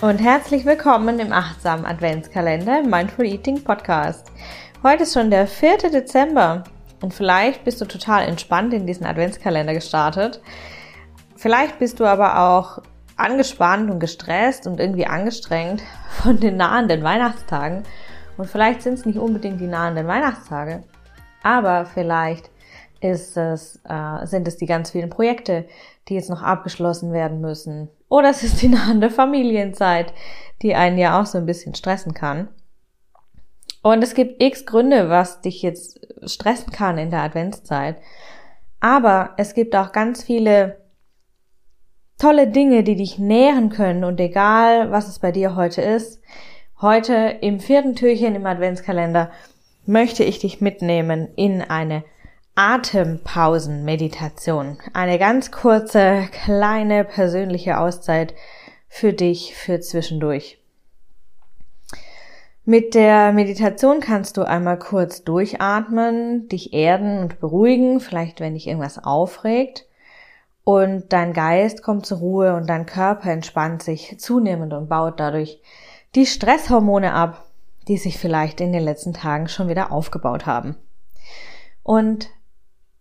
und herzlich willkommen im achtsamen Adventskalender Mindful Eating Podcast. Heute ist schon der 4. Dezember und vielleicht bist du total entspannt in diesen Adventskalender gestartet. Vielleicht bist du aber auch angespannt und gestresst und irgendwie angestrengt von den nahenden Weihnachtstagen. Und vielleicht sind es nicht unbedingt die nahenden Weihnachtstage, aber vielleicht ist es, äh, sind es die ganz vielen Projekte, die jetzt noch abgeschlossen werden müssen. Oder es ist die nahende Familienzeit, die einen ja auch so ein bisschen stressen kann. Und es gibt x Gründe, was dich jetzt stressen kann in der Adventszeit. Aber es gibt auch ganz viele tolle Dinge, die dich nähren können. Und egal, was es bei dir heute ist, heute im vierten Türchen im Adventskalender möchte ich dich mitnehmen in eine Atempausen-Meditation. Eine ganz kurze, kleine persönliche Auszeit für dich für zwischendurch. Mit der Meditation kannst du einmal kurz durchatmen, dich erden und beruhigen, vielleicht wenn dich irgendwas aufregt. Und dein Geist kommt zur Ruhe und dein Körper entspannt sich zunehmend und baut dadurch die Stresshormone ab, die sich vielleicht in den letzten Tagen schon wieder aufgebaut haben. Und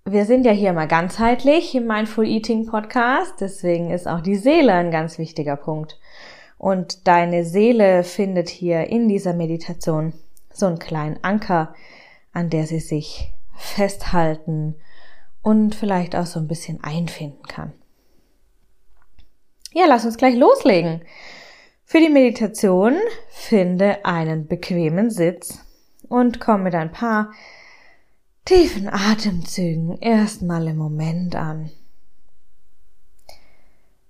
wir sind ja hier mal ganzheitlich im Mindful Eating Podcast, deswegen ist auch die Seele ein ganz wichtiger Punkt. Und deine Seele findet hier in dieser Meditation so einen kleinen Anker, an der sie sich festhalten und vielleicht auch so ein bisschen einfinden kann. Ja, lass uns gleich loslegen. Für die Meditation finde einen bequemen Sitz und komm mit ein paar tiefen Atemzügen erstmal im Moment an.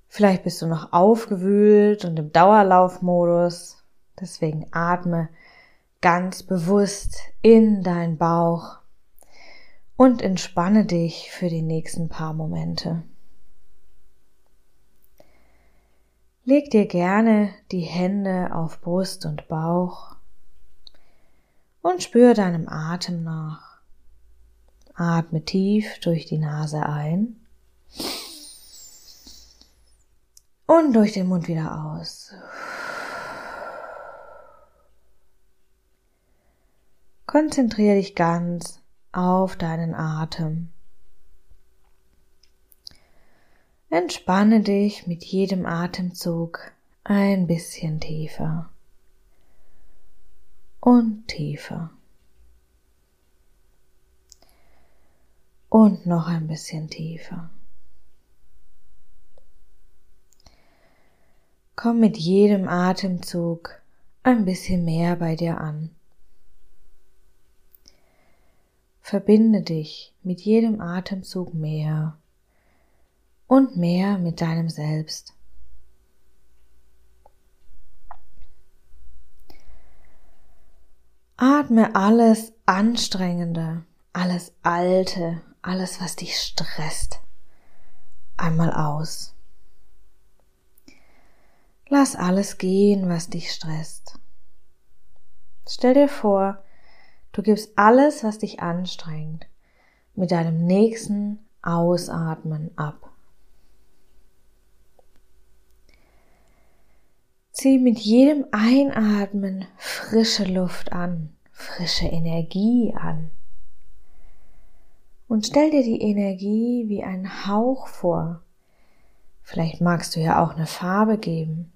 Vielleicht bist du noch aufgewühlt und im Dauerlaufmodus, deswegen atme ganz bewusst in dein Bauch und entspanne dich für die nächsten paar Momente. Leg dir gerne die Hände auf Brust und Bauch und spür deinem Atem nach. Atme tief durch die Nase ein und durch den Mund wieder aus. Konzentriere dich ganz auf deinen Atem. Entspanne dich mit jedem Atemzug ein bisschen tiefer und tiefer. Und noch ein bisschen tiefer. Komm mit jedem Atemzug ein bisschen mehr bei dir an. Verbinde dich mit jedem Atemzug mehr und mehr mit deinem Selbst. Atme alles Anstrengende, alles Alte alles, was dich stresst, einmal aus. Lass alles gehen, was dich stresst. Stell dir vor, du gibst alles, was dich anstrengt, mit deinem nächsten Ausatmen ab. Zieh mit jedem Einatmen frische Luft an, frische Energie an. Und stell dir die Energie wie ein Hauch vor. Vielleicht magst du ja auch eine Farbe geben.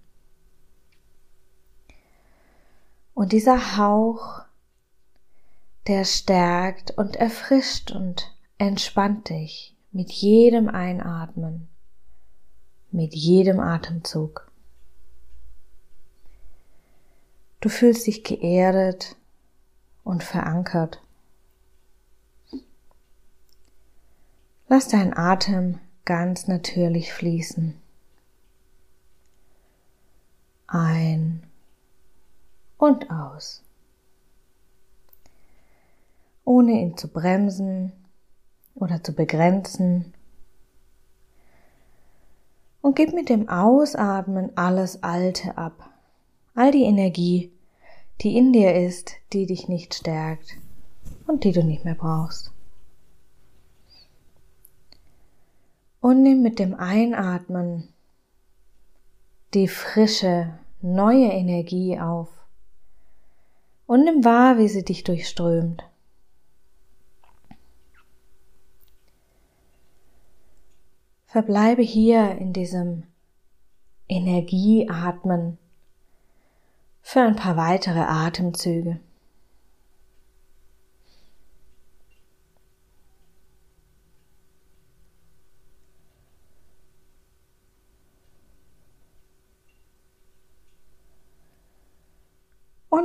Und dieser Hauch der stärkt und erfrischt und entspannt dich mit jedem Einatmen, mit jedem Atemzug. Du fühlst dich geerdet und verankert. Lass deinen Atem ganz natürlich fließen. Ein und aus. Ohne ihn zu bremsen oder zu begrenzen. Und gib mit dem Ausatmen alles Alte ab. All die Energie, die in dir ist, die dich nicht stärkt und die du nicht mehr brauchst. Und nimm mit dem Einatmen die frische, neue Energie auf und nimm wahr, wie sie dich durchströmt. Verbleibe hier in diesem Energieatmen für ein paar weitere Atemzüge.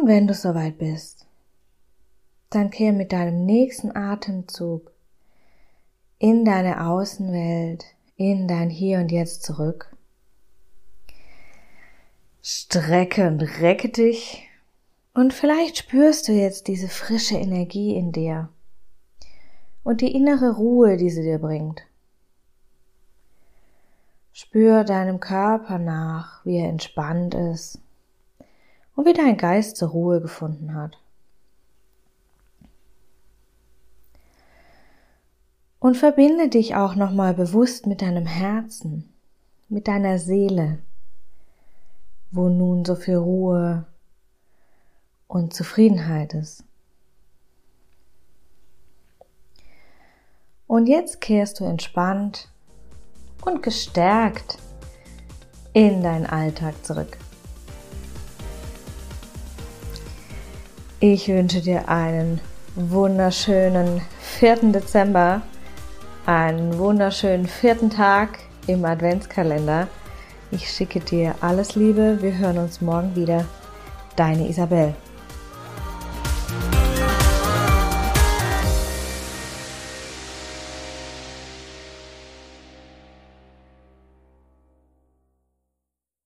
Und wenn du soweit bist, dann kehr mit deinem nächsten Atemzug in deine Außenwelt, in dein Hier und Jetzt zurück. Strecke und recke dich und vielleicht spürst du jetzt diese frische Energie in dir und die innere Ruhe, die sie dir bringt. Spür deinem Körper nach, wie er entspannt ist und wie dein Geist zur Ruhe gefunden hat. Und verbinde dich auch nochmal bewusst mit deinem Herzen, mit deiner Seele, wo nun so viel Ruhe und Zufriedenheit ist. Und jetzt kehrst du entspannt und gestärkt in deinen Alltag zurück. Ich wünsche dir einen wunderschönen 4. Dezember, einen wunderschönen vierten Tag im Adventskalender. Ich schicke dir alles Liebe. Wir hören uns morgen wieder. Deine Isabel.